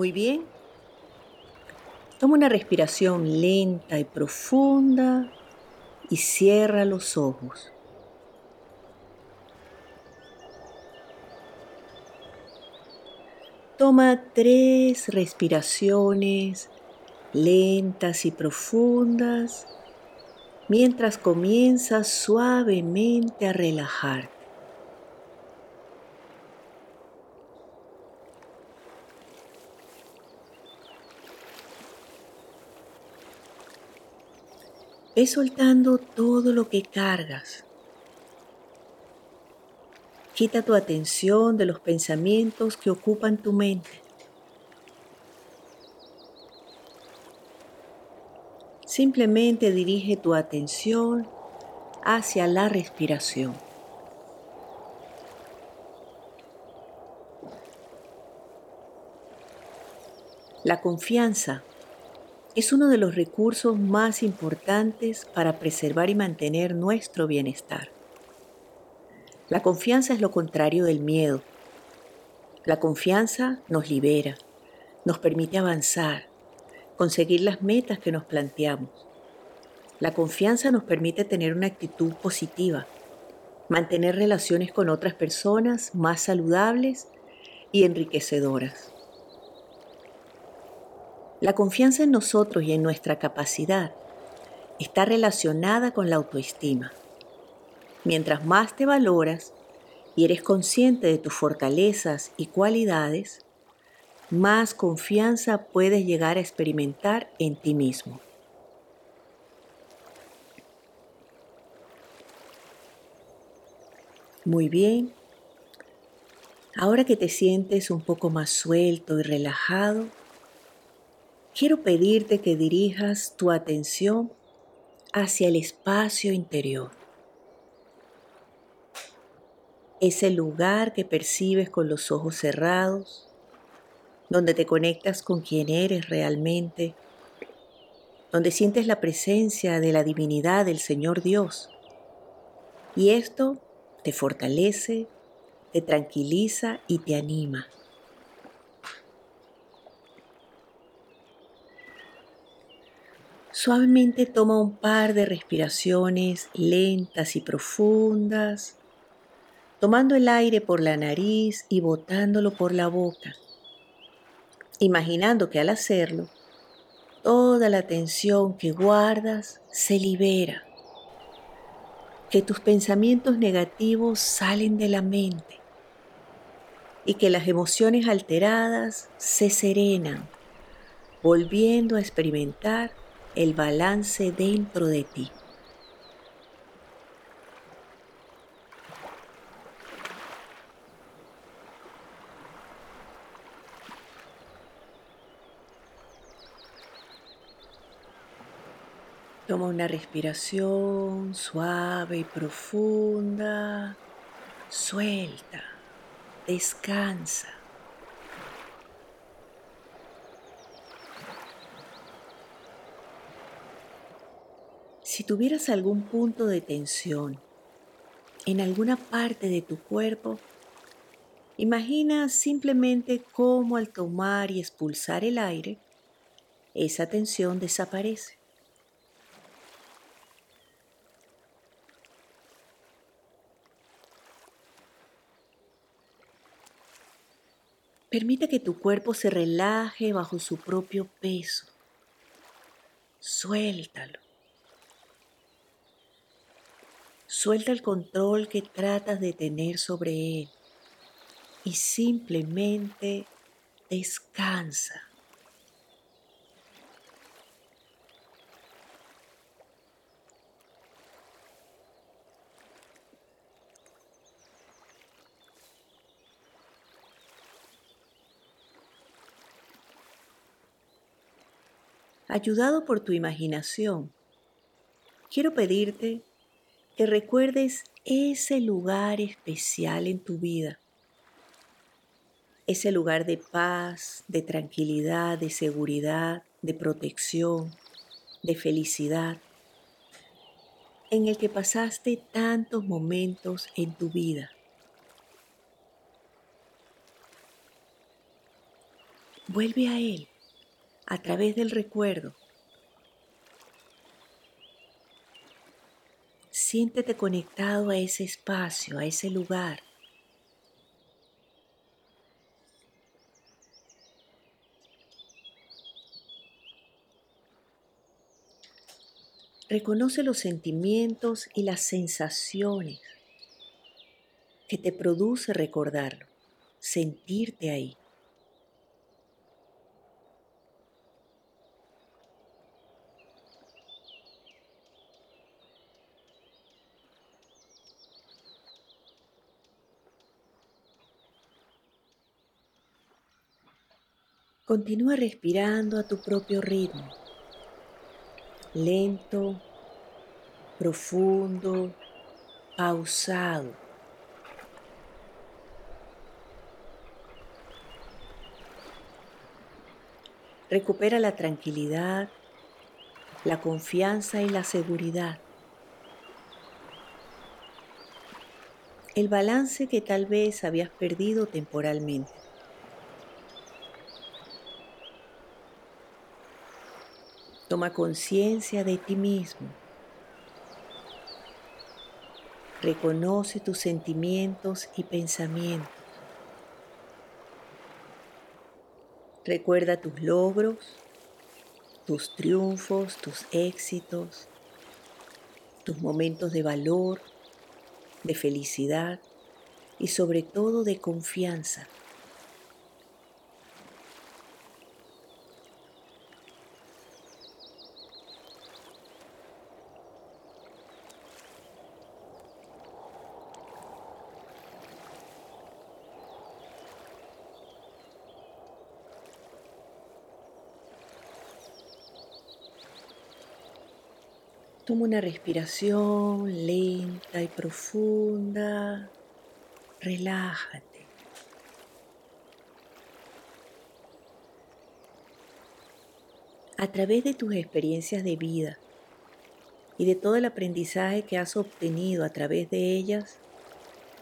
Muy bien. Toma una respiración lenta y profunda y cierra los ojos. Toma tres respiraciones lentas y profundas mientras comienzas suavemente a relajarte. Ve soltando todo lo que cargas. Quita tu atención de los pensamientos que ocupan tu mente. Simplemente dirige tu atención hacia la respiración. La confianza es uno de los recursos más importantes para preservar y mantener nuestro bienestar. La confianza es lo contrario del miedo. La confianza nos libera, nos permite avanzar, conseguir las metas que nos planteamos. La confianza nos permite tener una actitud positiva, mantener relaciones con otras personas más saludables y enriquecedoras. La confianza en nosotros y en nuestra capacidad está relacionada con la autoestima. Mientras más te valoras y eres consciente de tus fortalezas y cualidades, más confianza puedes llegar a experimentar en ti mismo. Muy bien. Ahora que te sientes un poco más suelto y relajado, quiero pedirte que dirijas tu atención hacia el espacio interior. Ese lugar que percibes con los ojos cerrados donde te conectas con quien eres realmente, donde sientes la presencia de la divinidad del Señor Dios. Y esto te fortalece, te tranquiliza y te anima. Suavemente toma un par de respiraciones lentas y profundas, tomando el aire por la nariz y botándolo por la boca imaginando que al hacerlo, toda la tensión que guardas se libera, que tus pensamientos negativos salen de la mente y que las emociones alteradas se serenan, volviendo a experimentar el balance dentro de ti. Toma una respiración suave y profunda. Suelta. Descansa. Si tuvieras algún punto de tensión en alguna parte de tu cuerpo, imagina simplemente cómo al tomar y expulsar el aire, esa tensión desaparece. Permite que tu cuerpo se relaje bajo su propio peso. Suéltalo. Suelta el control que tratas de tener sobre él y simplemente descansa. ayudado por tu imaginación, quiero pedirte que recuerdes ese lugar especial en tu vida, ese lugar de paz, de tranquilidad, de seguridad, de protección, de felicidad, en el que pasaste tantos momentos en tu vida. Vuelve a Él a través del recuerdo. Siéntete conectado a ese espacio, a ese lugar. Reconoce los sentimientos y las sensaciones que te produce recordarlo, sentirte ahí. Continúa respirando a tu propio ritmo, lento, profundo, pausado. Recupera la tranquilidad, la confianza y la seguridad. El balance que tal vez habías perdido temporalmente. Toma conciencia de ti mismo. Reconoce tus sentimientos y pensamientos. Recuerda tus logros, tus triunfos, tus éxitos, tus momentos de valor, de felicidad y sobre todo de confianza. Toma una respiración lenta y profunda. Relájate. A través de tus experiencias de vida y de todo el aprendizaje que has obtenido a través de ellas,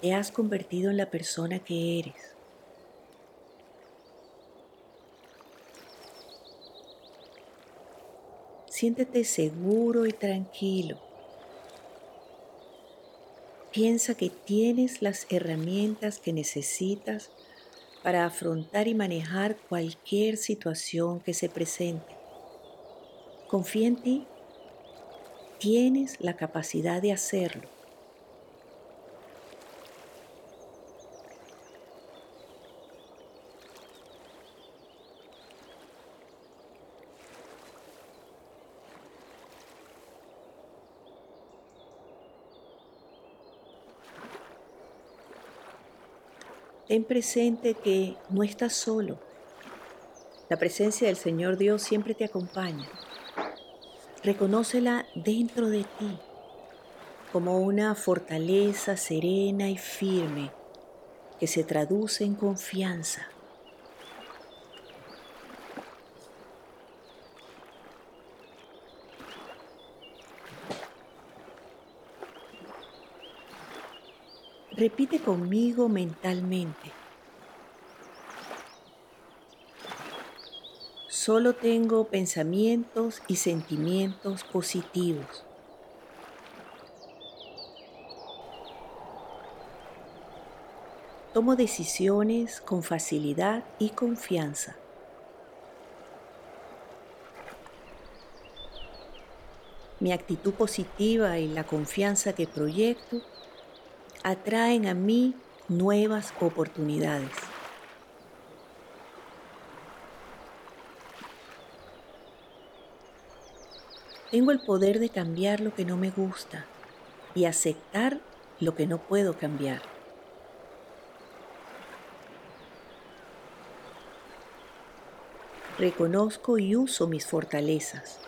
te has convertido en la persona que eres. Siéntete seguro y tranquilo. Piensa que tienes las herramientas que necesitas para afrontar y manejar cualquier situación que se presente. Confía en ti. Tienes la capacidad de hacerlo. Ten presente que no estás solo. La presencia del Señor Dios siempre te acompaña. Reconócela dentro de ti como una fortaleza serena y firme que se traduce en confianza. Repite conmigo mentalmente. Solo tengo pensamientos y sentimientos positivos. Tomo decisiones con facilidad y confianza. Mi actitud positiva y la confianza que proyecto atraen a mí nuevas oportunidades. Tengo el poder de cambiar lo que no me gusta y aceptar lo que no puedo cambiar. Reconozco y uso mis fortalezas.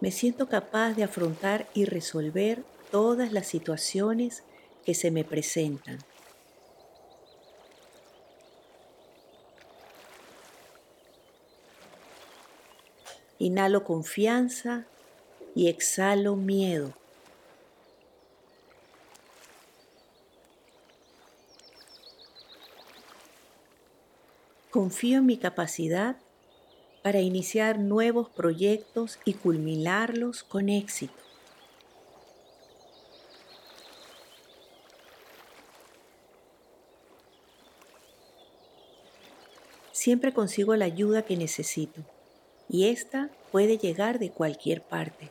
me siento capaz de afrontar y resolver todas las situaciones que se me presentan. Inhalo confianza y exhalo miedo. Confío en mi capacidad para iniciar nuevos proyectos y culminarlos con éxito. Siempre consigo la ayuda que necesito y esta puede llegar de cualquier parte.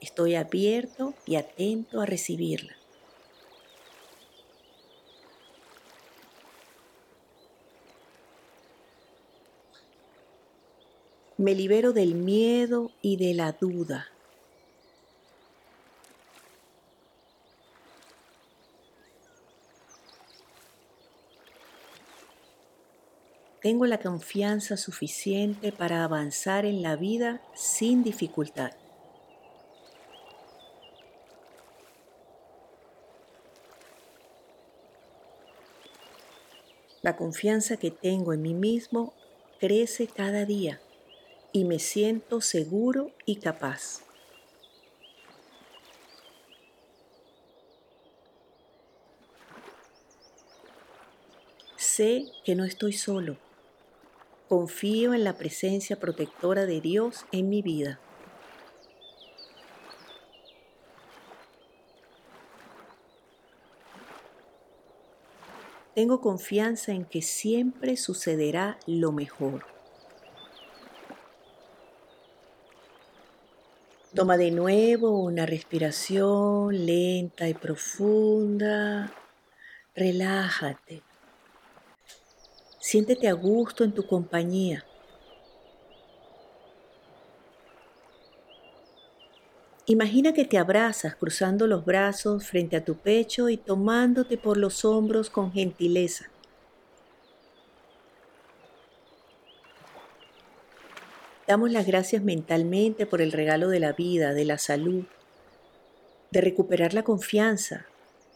Estoy abierto y atento a recibirla. Me libero del miedo y de la duda. Tengo la confianza suficiente para avanzar en la vida sin dificultad. La confianza que tengo en mí mismo crece cada día y me siento seguro y capaz. Sé que no estoy solo Confío en la presencia protectora de Dios en mi vida. Tengo confianza en que siempre sucederá lo mejor. Toma de nuevo una respiración lenta y profunda. Relájate. Siéntete a gusto en tu compañía. Imagina que te abrazas cruzando los brazos frente a tu pecho y tomándote por los hombros con gentileza. Damos las gracias mentalmente por el regalo de la vida, de la salud, de recuperar la confianza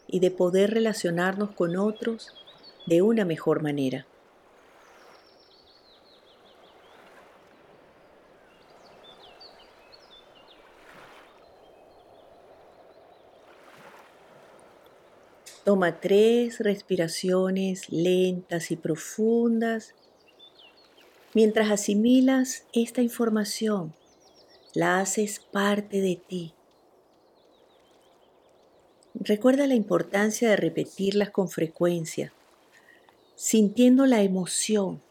y de poder relacionarnos con otros de una mejor manera. Toma tres respiraciones lentas y profundas mientras asimilas esta información. La haces parte de ti. Recuerda la importancia de repetirlas con frecuencia, sintiendo la emoción,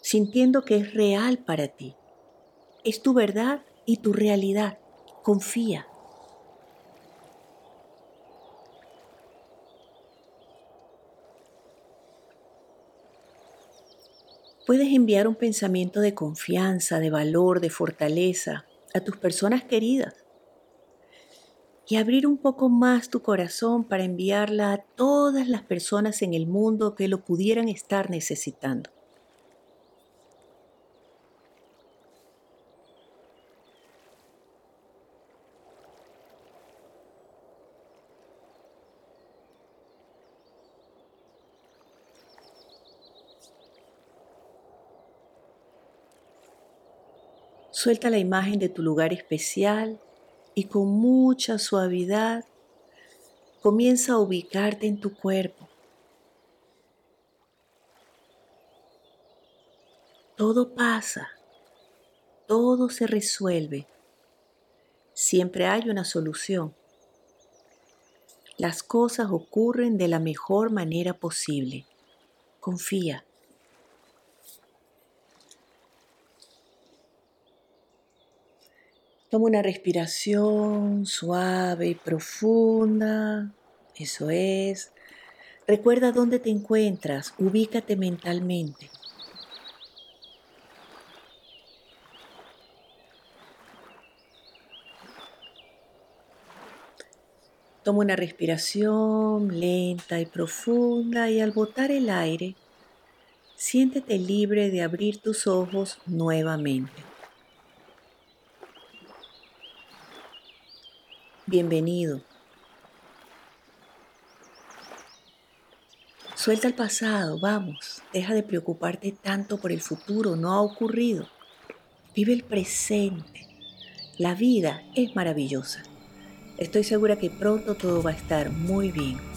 sintiendo que es real para ti. Es tu verdad y tu realidad. Confía. Puedes enviar un pensamiento de confianza, de valor, de fortaleza a tus personas queridas y abrir un poco más tu corazón para enviarla a todas las personas en el mundo que lo pudieran estar necesitando. Suelta la imagen de tu lugar especial y con mucha suavidad comienza a ubicarte en tu cuerpo. Todo pasa, todo se resuelve. Siempre hay una solución. Las cosas ocurren de la mejor manera posible. Confía. Toma una respiración suave y profunda. Eso es. Recuerda dónde te encuentras. Ubícate mentalmente. Toma una respiración lenta y profunda y al botar el aire, siéntete libre de abrir tus ojos nuevamente. Bienvenido. Suelta el pasado, vamos, deja de preocuparte tanto por el futuro, no ha ocurrido. Vive el presente. La vida es maravillosa. Estoy segura que pronto todo va a estar muy bien.